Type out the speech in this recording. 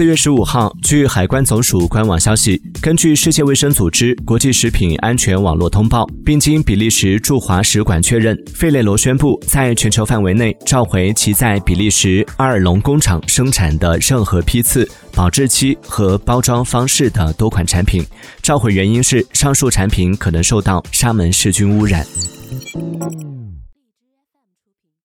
四月十五号据海关总署官网消息根据世界卫生组织国际食品安全网络通报并经比利时驻华使馆确认费列罗宣布在全球范围内召回其在比利时阿尔隆工厂生产的任何批次保质期和包装方式的多款产品召回原因是上述产品可能受到沙门氏菌污染。